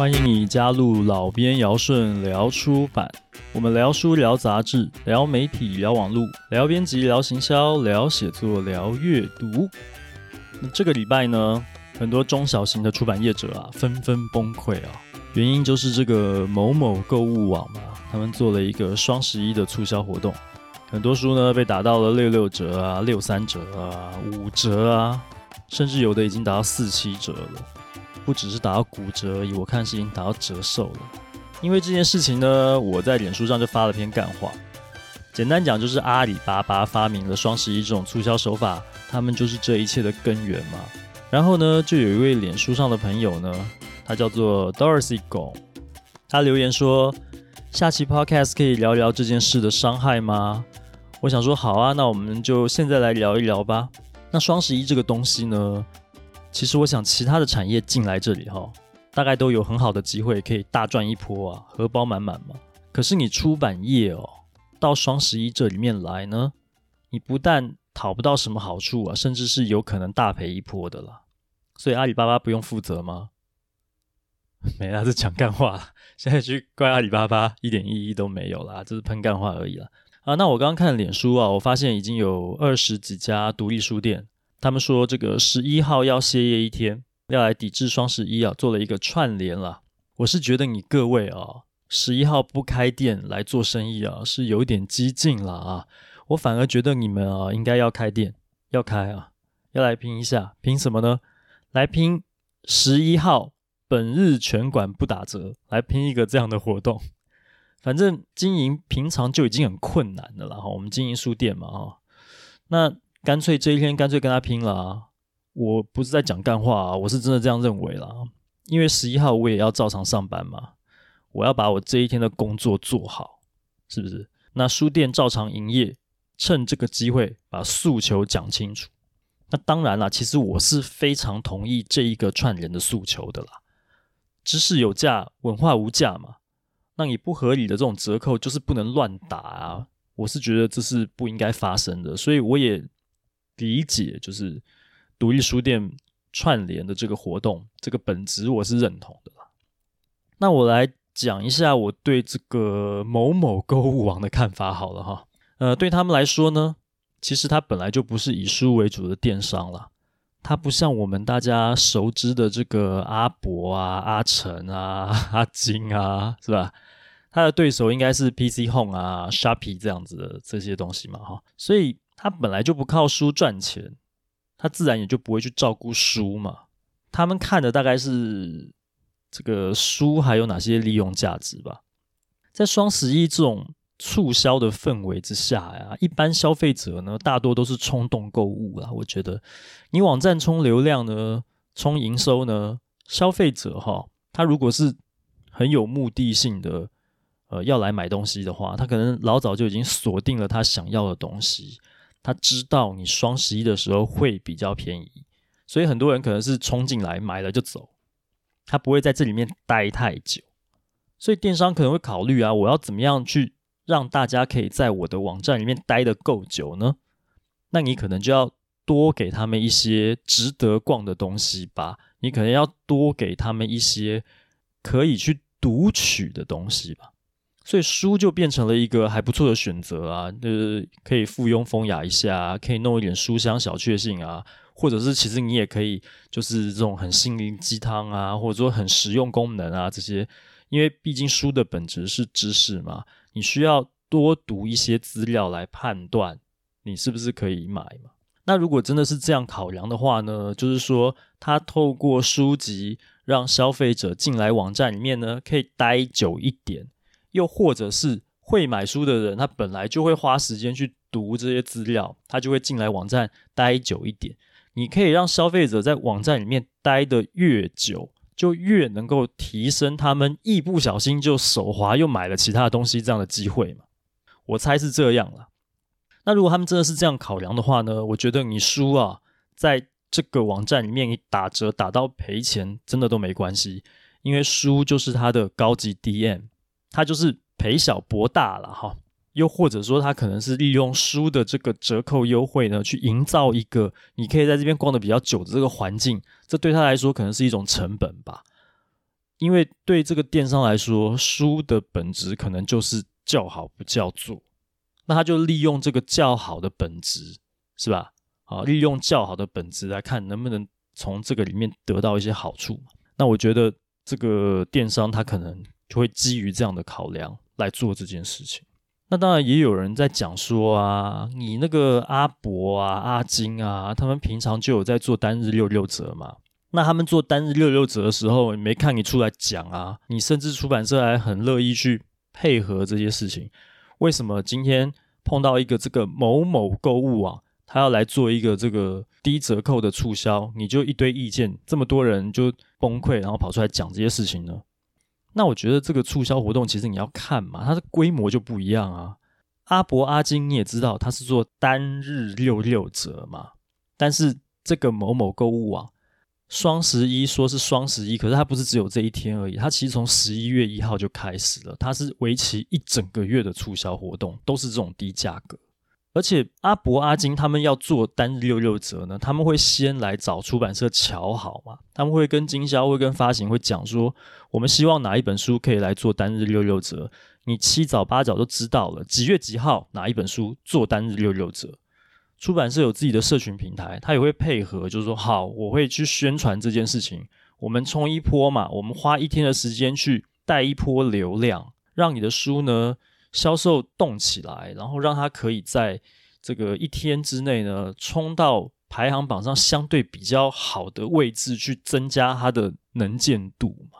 欢迎你加入老编尧舜聊出版，我们聊书、聊杂志、聊媒体、聊网络、聊编辑、聊行销、聊写作、聊阅读。那这个礼拜呢，很多中小型的出版业者啊，纷纷崩溃啊，原因就是这个某某购物网嘛，他们做了一个双十一的促销活动，很多书呢被打到了六六折啊、六三折啊、五折啊，甚至有的已经达到四七折了。不只是打到骨折而已，我看是已经打到折寿了。因为这件事情呢，我在脸书上就发了篇干话。简单讲，就是阿里巴巴发明了双十一这种促销手法，他们就是这一切的根源嘛。然后呢，就有一位脸书上的朋友呢，他叫做 Dorothy Go，他留言说：“下期 Podcast 可以聊聊这件事的伤害吗？”我想说好啊，那我们就现在来聊一聊吧。那双十一这个东西呢？其实我想，其他的产业进来这里哈，大概都有很好的机会可以大赚一波啊，荷包满满嘛。可是你出版业哦，到双十一这里面来呢，你不但讨不到什么好处啊，甚至是有可能大赔一波的啦。所以阿里巴巴不用负责吗？没啦，是讲干话。现在去怪阿里巴巴一点意义都没有啦，就是喷干话而已啦。啊，那我刚刚看脸书啊，我发现已经有二十几家独立书店。他们说这个十一号要歇业一天，要来抵制双十一啊，做了一个串联了。我是觉得你各位啊，十一号不开店来做生意啊，是有点激进了啊。我反而觉得你们啊，应该要开店，要开啊，要来拼一下，拼什么呢？来拼十一号本日全馆不打折，来拼一个这样的活动。反正经营平常就已经很困难的了哈，我们经营书店嘛哈，那。干脆这一天干脆跟他拼了啊！我不是在讲干话啊，我是真的这样认为啦。因为十一号我也要照常上班嘛，我要把我这一天的工作做好，是不是？那书店照常营业，趁这个机会把诉求讲清楚。那当然啦，其实我是非常同意这一个串联的诉求的啦。知识有价，文化无价嘛。那你不合理的这种折扣就是不能乱打啊！我是觉得这是不应该发生的，所以我也。理解就是独立书店串联的这个活动，这个本质我是认同的。那我来讲一下我对这个某某购物网的看法好了哈。呃，对他们来说呢，其实它本来就不是以书为主的电商了，它不像我们大家熟知的这个阿伯啊、阿成啊、阿金啊，是吧？它的对手应该是 PC Home 啊、Shopee 这样子的这些东西嘛哈，所以。他本来就不靠书赚钱，他自然也就不会去照顾书嘛。他们看的大概是这个书还有哪些利用价值吧。在双十一这种促销的氛围之下呀，一般消费者呢，大多都是冲动购物啦。我觉得你网站充流量呢，充营收呢，消费者哈，他如果是很有目的性的，呃，要来买东西的话，他可能老早就已经锁定了他想要的东西。他知道你双十一的时候会比较便宜，所以很多人可能是冲进来买了就走，他不会在这里面待太久。所以电商可能会考虑啊，我要怎么样去让大家可以在我的网站里面待得够久呢？那你可能就要多给他们一些值得逛的东西吧，你可能要多给他们一些可以去读取的东西吧。所以书就变成了一个还不错的选择啊，就是可以附庸风雅一下，可以弄一点书香小确幸啊，或者是其实你也可以就是这种很心灵鸡汤啊，或者说很实用功能啊这些，因为毕竟书的本质是知识嘛，你需要多读一些资料来判断你是不是可以买嘛。那如果真的是这样考量的话呢，就是说他透过书籍让消费者进来网站里面呢，可以待久一点。又或者是会买书的人，他本来就会花时间去读这些资料，他就会进来网站待久一点。你可以让消费者在网站里面待得越久，就越能够提升他们一不小心就手滑又买了其他东西这样的机会嘛。我猜是这样了。那如果他们真的是这样考量的话呢，我觉得你书啊，在这个网站里面你打折打到赔钱，真的都没关系，因为书就是它的高级 DM。他就是赔小博大了哈，又或者说他可能是利用书的这个折扣优惠呢，去营造一个你可以在这边逛的比较久的这个环境，这对他来说可能是一种成本吧。因为对这个电商来说，书的本质可能就是叫好不叫座，那他就利用这个叫好的本质，是吧？好，利用较好的本质来看，能不能从这个里面得到一些好处。那我觉得这个电商他可能就会基于这样的考量来做这件事情。那当然也有人在讲说啊，你那个阿伯啊、阿金啊，他们平常就有在做单日六六折嘛。那他们做单日六六折的时候，没看你出来讲啊？你甚至出版社还很乐意去配合这些事情。为什么今天碰到一个这个某某购物网，他要来做一个这个低折扣的促销，你就一堆意见，这么多人就崩溃，然后跑出来讲这些事情呢？那我觉得这个促销活动其实你要看嘛，它的规模就不一样啊。阿博阿金你也知道，他是做单日六六折嘛，但是这个某某购物网。双十一说是双十一，可是它不是只有这一天而已。它其实从十一月一号就开始了，它是为期一整个月的促销活动，都是这种低价格。而且阿博阿金他们要做单日六六折呢，他们会先来找出版社瞧好嘛，他们会跟经销会跟发行会讲说，我们希望哪一本书可以来做单日六六折，你七早八早都知道了，几月几号哪一本书做单日六六折。出版社有自己的社群平台，他也会配合，就是说，好，我会去宣传这件事情。我们冲一波嘛，我们花一天的时间去带一波流量，让你的书呢销售动起来，然后让它可以在这个一天之内呢冲到排行榜上相对比较好的位置，去增加它的能见度嘛。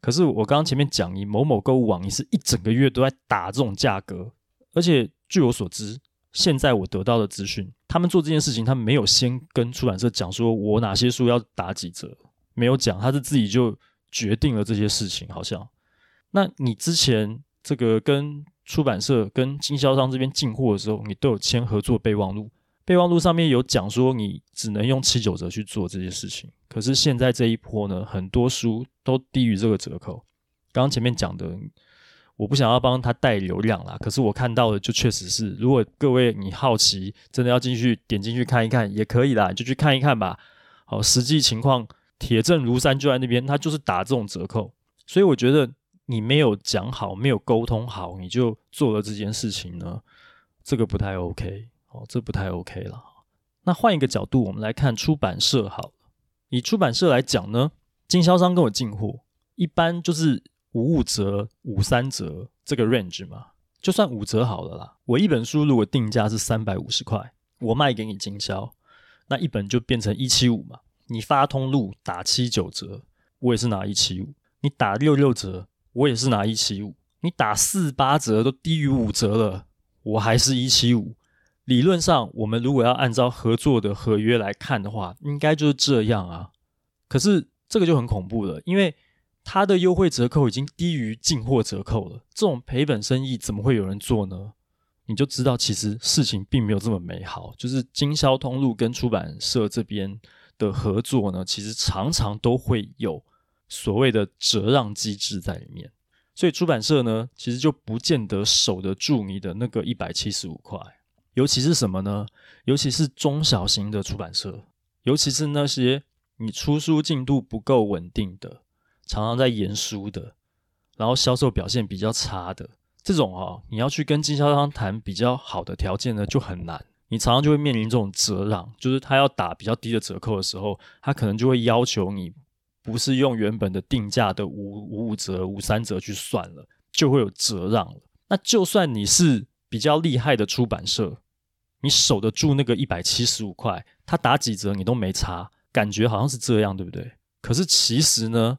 可是我刚刚前面讲，你某某购物网，你是一整个月都在打这种价格，而且据我所知。现在我得到的资讯，他们做这件事情，他没有先跟出版社讲说，我哪些书要打几折，没有讲，他是自己就决定了这些事情，好像。那你之前这个跟出版社、跟经销商这边进货的时候，你都有签合作备忘录，备忘录上面有讲说，你只能用七九折去做这些事情。可是现在这一波呢，很多书都低于这个折扣。刚刚前面讲的。我不想要帮他带流量啦，可是我看到的就确实是，如果各位你好奇，真的要进去点进去看一看也可以啦，就去看一看吧。好，实际情况铁证如山，就在那边，他就是打这种折扣，所以我觉得你没有讲好，没有沟通好，你就做了这件事情呢，这个不太 OK，哦，这不太 OK 了。那换一个角度，我们来看出版社好了，以出版社来讲呢，经销商跟我进货，一般就是。五五折、五三折这个 range 嘛，就算五折好了啦。我一本书如果定价是三百五十块，我卖给你经销，那一本就变成一七五嘛。你发通路打七九折，我也是拿一七五；你打六六折，我也是拿一七五；你打四八折都低于五折了，我还是一七五。理论上，我们如果要按照合作的合约来看的话，应该就是这样啊。可是这个就很恐怖了，因为。它的优惠折扣已经低于进货折扣了，这种赔本生意怎么会有人做呢？你就知道其实事情并没有这么美好。就是经销通路跟出版社这边的合作呢，其实常常都会有所谓的折让机制在里面，所以出版社呢，其实就不见得守得住你的那个一百七十五块。尤其是什么呢？尤其是中小型的出版社，尤其是那些你出书进度不够稳定的。常常在延书的，然后销售表现比较差的这种哦，你要去跟经销商谈比较好的条件呢，就很难。你常常就会面临这种折让，就是他要打比较低的折扣的时候，他可能就会要求你不是用原本的定价的五五五折、五三折去算了，就会有折让了。那就算你是比较厉害的出版社，你守得住那个一百七十五块，他打几折你都没差，感觉好像是这样，对不对？可是其实呢？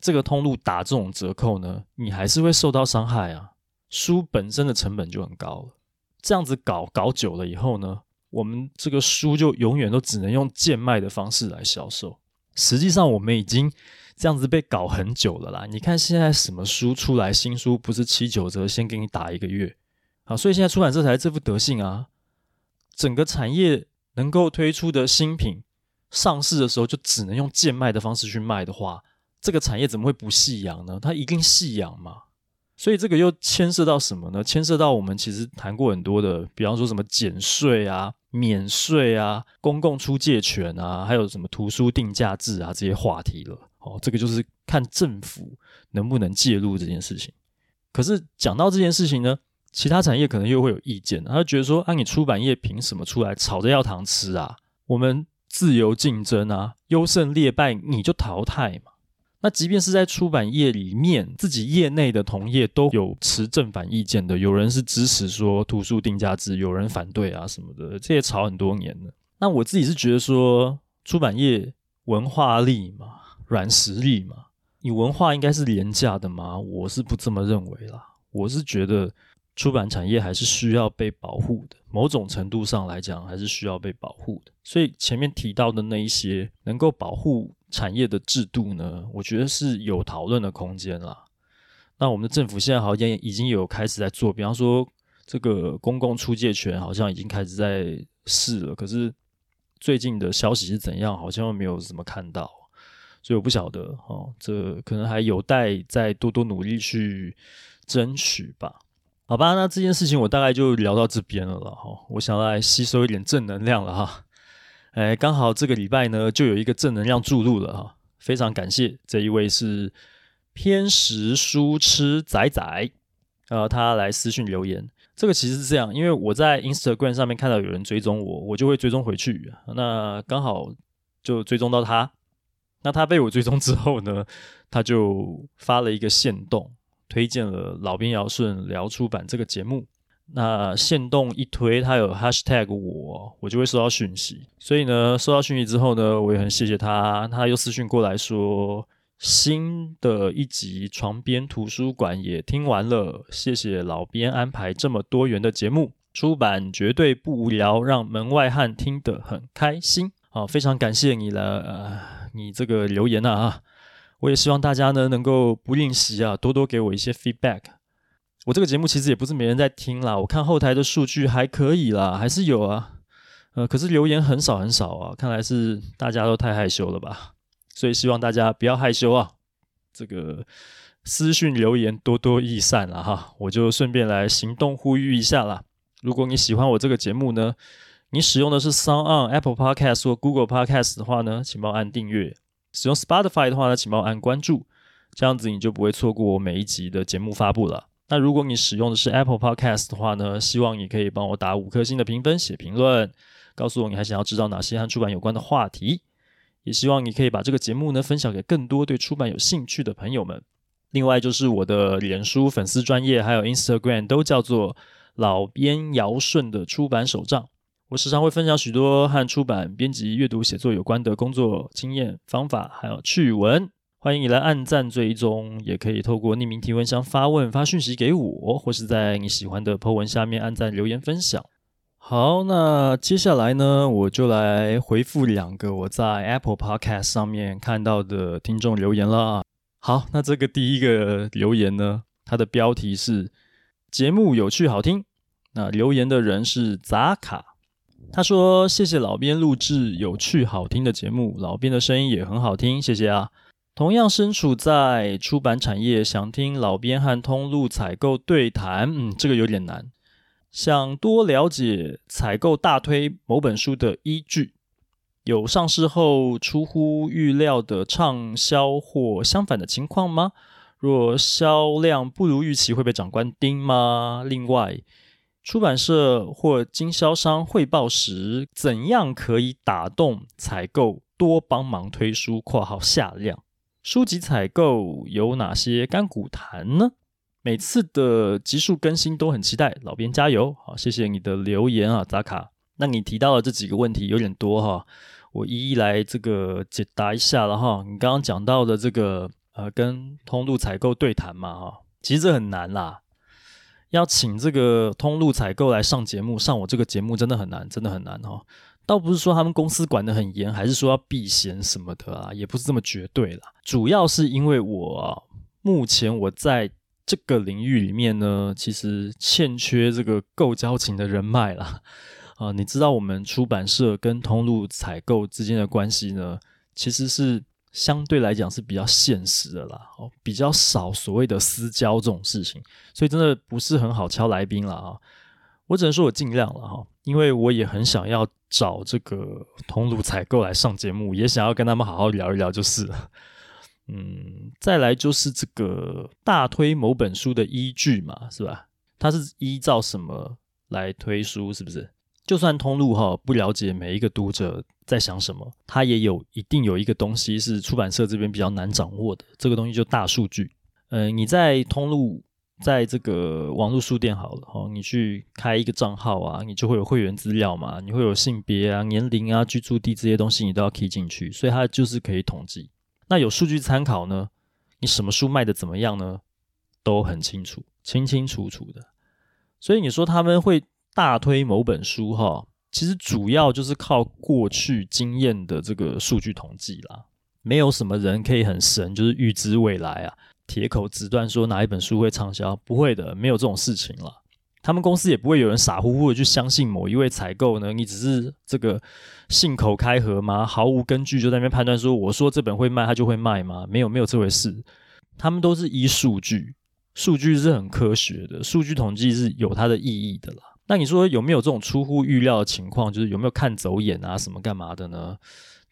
这个通路打这种折扣呢，你还是会受到伤害啊。书本身的成本就很高了，这样子搞搞久了以后呢，我们这个书就永远都只能用贱卖的方式来销售。实际上，我们已经这样子被搞很久了啦。你看现在什么书出来，新书不是七九折先给你打一个月啊？所以现在出版社才这副德性啊。整个产业能够推出的新品上市的时候，就只能用贱卖的方式去卖的话。这个产业怎么会不细养呢？它一定细养嘛。所以这个又牵涉到什么呢？牵涉到我们其实谈过很多的，比方说什么减税啊、免税啊、公共出借权啊，还有什么图书定价制啊这些话题了。哦，这个就是看政府能不能介入这件事情。可是讲到这件事情呢，其他产业可能又会有意见，他就觉得说，啊，你出版业凭什么出来吵着要糖吃啊？我们自由竞争啊，优胜劣败你就淘汰嘛。那即便是在出版业里面，自己业内的同业都有持正反意见的，有人是支持说图书定价制，有人反对啊什么的，这也吵很多年了。那我自己是觉得说，出版业文化力嘛，软实力嘛，你文化应该是廉价的吗？我是不这么认为啦。我是觉得出版产业还是需要被保护的，某种程度上来讲，还是需要被保护的。所以前面提到的那一些能够保护产业的制度呢，我觉得是有讨论的空间啦。那我们的政府现在好像已经有开始在做，比方说这个公共出借权好像已经开始在试了，可是最近的消息是怎样，好像没有怎么看到，所以我不晓得哦，这可能还有待再多多努力去争取吧。好吧，那这件事情我大概就聊到这边了啦哈，我想来吸收一点正能量了哈。哎，刚好这个礼拜呢，就有一个正能量注入了哈，非常感谢这一位是偏食书痴仔仔，呃，他来私讯留言。这个其实是这样，因为我在 Instagram 上面看到有人追踪我，我就会追踪回去。那刚好就追踪到他，那他被我追踪之后呢，他就发了一个限动，推荐了老兵尧顺聊出版这个节目。那限动一推，他有 hashtag 我，我就会收到讯息。所以呢，收到讯息之后呢，我也很谢谢他。他又私讯过来说，新的一集床边图书馆也听完了，谢谢老编安排这么多元的节目，出版绝对不无聊，让门外汉听得很开心。好，非常感谢你了，呃，你这个留言啊，我也希望大家呢能够不吝惜啊，多多给我一些 feedback。我这个节目其实也不是没人在听啦，我看后台的数据还可以啦，还是有啊，呃，可是留言很少很少啊，看来是大家都太害羞了吧，所以希望大家不要害羞啊，这个私讯留言多多益善了哈，我就顺便来行动呼吁一下啦。如果你喜欢我这个节目呢，你使用的是 SoundOn、Apple Podcast 或 Google Podcast 的话呢，请帮我按订阅；使用 Spotify 的话呢，请帮我按关注，这样子你就不会错过我每一集的节目发布了。那如果你使用的是 Apple Podcast 的话呢，希望你可以帮我打五颗星的评分，写评论，告诉我你还想要知道哪些和出版有关的话题。也希望你可以把这个节目呢分享给更多对出版有兴趣的朋友们。另外就是我的脸书粉丝专业还有 Instagram 都叫做老编尧顺的出版手账。我时常会分享许多和出版、编辑、阅读、写作有关的工作经验、方法还有趣闻。欢迎你来按赞追踪，也可以透过匿名提问箱发问、发讯息给我，或是在你喜欢的 po 文下面按赞留言分享。好，那接下来呢，我就来回复两个我在 Apple Podcast 上面看到的听众留言了。好，那这个第一个留言呢，它的标题是“节目有趣好听”。那留言的人是扎卡，他说：“谢谢老编录制有趣好听的节目，老编的声音也很好听，谢谢啊。”同样身处在出版产业，想听老编和通路采购对谈，嗯，这个有点难。想多了解采购大推某本书的依据，有上市后出乎预料的畅销或相反的情况吗？若销量不如预期，会被长官盯吗？另外，出版社或经销商汇报时，怎样可以打动采购多帮忙推书（括号下量）？书籍采购有哪些甘苦谈呢？每次的集数更新都很期待，老编加油！好，谢谢你的留言啊，扎卡。那你提到的这几个问题有点多哈，我一一来这个解答一下了哈。你刚刚讲到的这个呃，跟通路采购对谈嘛哈，其实这很难啦。要请这个通路采购来上节目，上我这个节目真的很难，真的很难哈。倒不是说他们公司管得很严，还是说要避嫌什么的啊，也不是这么绝对啦。主要是因为我啊，目前我在这个领域里面呢，其实欠缺这个够交情的人脉啦。啊，你知道我们出版社跟通路采购之间的关系呢，其实是相对来讲是比较现实的啦，哦，比较少所谓的私交这种事情，所以真的不是很好敲来宾了啊。我只能说我尽量了哈，因为我也很想要找这个通路采购来上节目，也想要跟他们好好聊一聊就是。嗯，再来就是这个大推某本书的依据嘛，是吧？它是依照什么来推书？是不是？就算通路哈不了解每一个读者在想什么，它也有一定有一个东西是出版社这边比较难掌握的，这个东西就大数据。嗯、你在通路，在这个网络书店好了哈，你去开一个账号啊，你就会有会员资料嘛，你会有性别啊、年龄啊、居住地这些东西，你都要 key 进去，所以它就是可以统计。那有数据参考呢，你什么书卖的怎么样呢？都很清楚，清清楚楚的。所以你说他们会。大推某本书哈，其实主要就是靠过去经验的这个数据统计啦。没有什么人可以很神，就是预知未来啊，铁口直断说哪一本书会畅销，不会的，没有这种事情啦。他们公司也不会有人傻乎乎的去相信某一位采购呢，你只是这个信口开河吗？毫无根据就在那边判断说，我说这本会卖，它就会卖吗？没有，没有这回事。他们都是依数据，数据是很科学的，数据统计是有它的意义的啦。那你说有没有这种出乎预料的情况？就是有没有看走眼啊，什么干嘛的呢？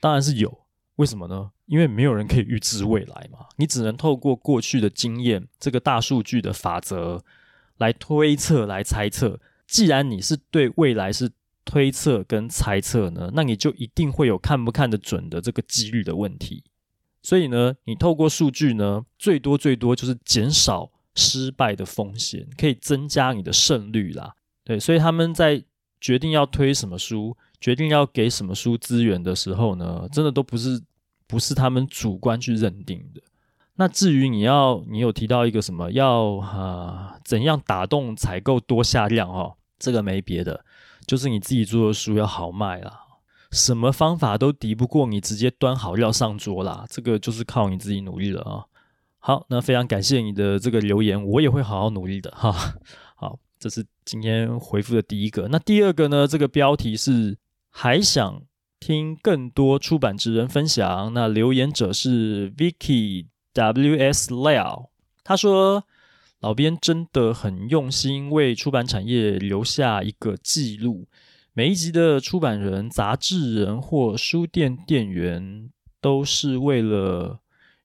当然是有。为什么呢？因为没有人可以预知未来嘛。你只能透过过去的经验，这个大数据的法则来推测、来猜测。既然你是对未来是推测跟猜测呢，那你就一定会有看不看得准的这个几率的问题。所以呢，你透过数据呢，最多最多就是减少失败的风险，可以增加你的胜率啦。对，所以他们在决定要推什么书，决定要给什么书资源的时候呢，真的都不是不是他们主观去认定的。那至于你要，你有提到一个什么要啊，怎样打动采购多下量哦，这个没别的，就是你自己做的书要好卖啦。什么方法都敌不过你直接端好料上桌啦，这个就是靠你自己努力了啊。好，那非常感谢你的这个留言，我也会好好努力的哈。好。这是今天回复的第一个。那第二个呢？这个标题是还想听更多出版职人分享。那留言者是 Vicky W S Liao，他说：“老编真的很用心，为出版产业留下一个记录。每一集的出版人、杂志人或书店店员，都是为了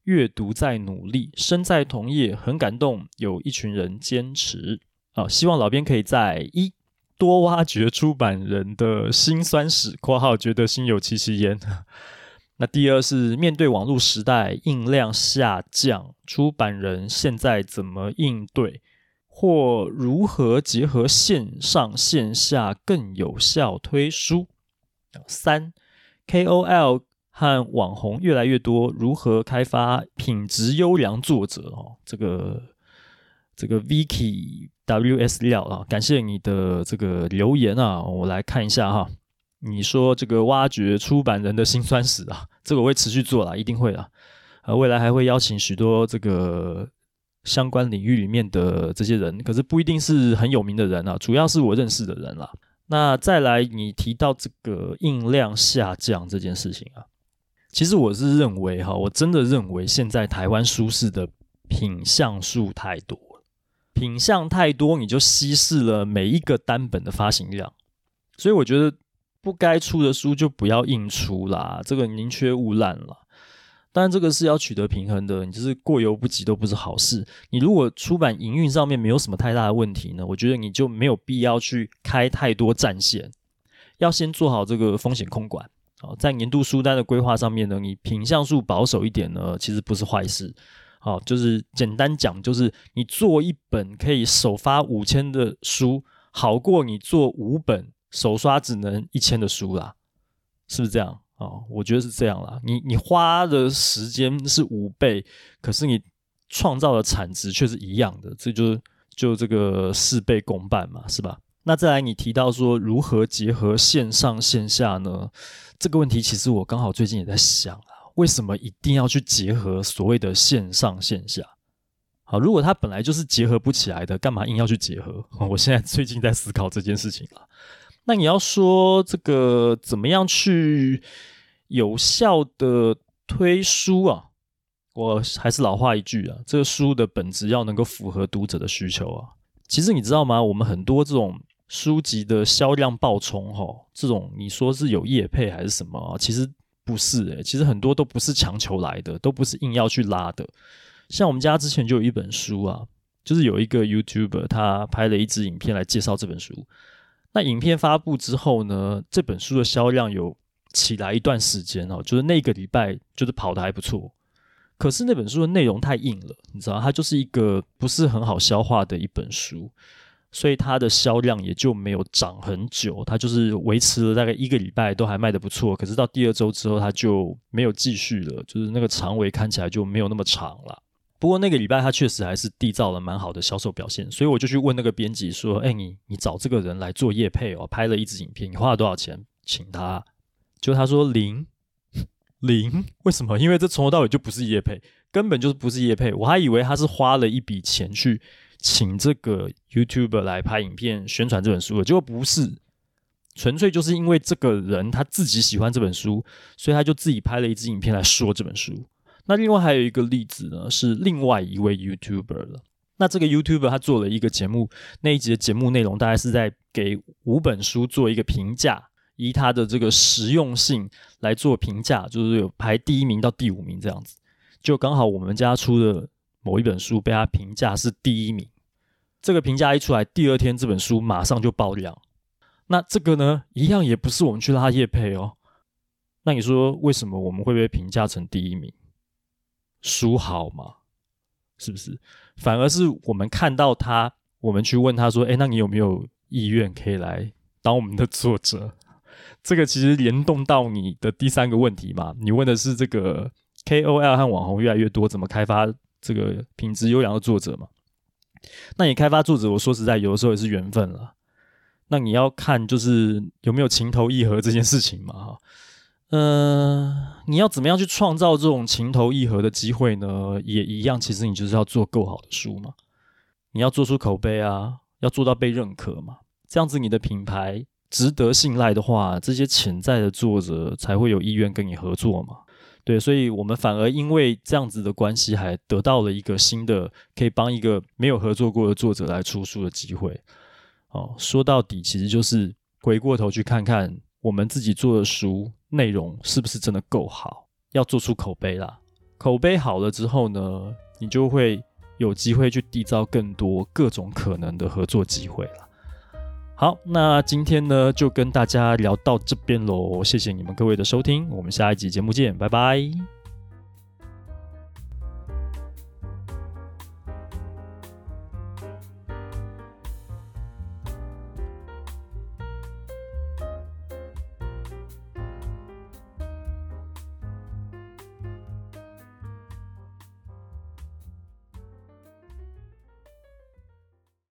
阅读在努力。身在同业，很感动，有一群人坚持。”好，希望老编可以在一多挖掘出版人的辛酸史（括号觉得心有戚戚焉）。那第二是面对网络时代印量下降，出版人现在怎么应对，或如何结合线上线下更有效推书？三 KOL 和网红越来越多，如何开发品质优良作者？哦，这个这个 Vicky。W.S. 料啊，感谢你的这个留言啊，我来看一下哈。你说这个挖掘出版人的辛酸史啊，这个我会持续做啦，一定会啦。呃，未来还会邀请许多这个相关领域里面的这些人，可是不一定是很有名的人啊，主要是我认识的人啦。那再来，你提到这个印量下降这件事情啊，其实我是认为哈，我真的认为现在台湾书市的品相数太多。品相太多，你就稀释了每一个单本的发行量，所以我觉得不该出的书就不要硬出啦，这个宁缺毋滥啦。当然，这个是要取得平衡的，你就是过犹不及都不是好事。你如果出版营运上面没有什么太大的问题呢，我觉得你就没有必要去开太多战线，要先做好这个风险控管。好，在年度书单的规划上面呢，你品相数保守一点呢，其实不是坏事。哦，就是简单讲，就是你做一本可以首发五千的书，好过你做五本首刷只能一千的书啦，是不是这样？哦，我觉得是这样啦。你你花的时间是五倍，可是你创造的产值却是一样的，这就是就这个事倍功半嘛，是吧？那再来，你提到说如何结合线上线下呢？这个问题其实我刚好最近也在想啊。为什么一定要去结合所谓的线上线下？好，如果它本来就是结合不起来的，干嘛硬要去结合？我现在最近在思考这件事情了。那你要说这个怎么样去有效的推书啊？我还是老话一句啊，这个书的本质要能够符合读者的需求啊。其实你知道吗？我们很多这种书籍的销量爆冲，哈，这种你说是有业配还是什么啊？其实。不是诶、其实很多都不是强求来的，都不是硬要去拉的。像我们家之前就有一本书啊，就是有一个 YouTuber 他拍了一支影片来介绍这本书。那影片发布之后呢，这本书的销量有起来一段时间哦，就是那个礼拜就是跑得还不错。可是那本书的内容太硬了，你知道，它就是一个不是很好消化的一本书。所以它的销量也就没有涨很久，它就是维持了大概一个礼拜都还卖得不错，可是到第二周之后它就没有继续了，就是那个长尾看起来就没有那么长了。不过那个礼拜它确实还是缔造了蛮好的销售表现，所以我就去问那个编辑说：“哎，你你找这个人来做业配哦，拍了一支影片，你花了多少钱请他？”就他说零 零，为什么？因为这从头到尾就不是业配，根本就是不是业配，我还以为他是花了一笔钱去。请这个 YouTuber 来拍影片宣传这本书的，结果不是，纯粹就是因为这个人他自己喜欢这本书，所以他就自己拍了一支影片来说这本书。那另外还有一个例子呢，是另外一位 YouTuber 了。那这个 YouTuber 他做了一个节目，那一集的节目内容大概是在给五本书做一个评价，以他的这个实用性来做评价，就是有排第一名到第五名这样子。就刚好我们家出的。某一本书被他评价是第一名，这个评价一出来，第二天这本书马上就爆量。那这个呢，一样也不是我们去拉业配哦。那你说为什么我们会被评价成第一名？书好吗？是不是？反而是我们看到他，我们去问他说：“诶，那你有没有意愿可以来当我们的作者？” 这个其实联动到你的第三个问题嘛。你问的是这个 KOL 和网红越来越多，怎么开发？这个品质优良的作者嘛，那你开发作者，我说实在，有的时候也是缘分了。那你要看就是有没有情投意合这件事情嘛，哈，呃，你要怎么样去创造这种情投意合的机会呢？也一样，其实你就是要做够好的书嘛，你要做出口碑啊，要做到被认可嘛，这样子你的品牌值得信赖的话，这些潜在的作者才会有意愿跟你合作嘛。对，所以我们反而因为这样子的关系，还得到了一个新的可以帮一个没有合作过的作者来出书的机会。哦，说到底，其实就是回过头去看看我们自己做的书内容是不是真的够好，要做出口碑啦。口碑好了之后呢，你就会有机会去缔造更多各种可能的合作机会了。好，那今天呢，就跟大家聊到这边喽，谢谢你们各位的收听，我们下一集节目见，拜拜。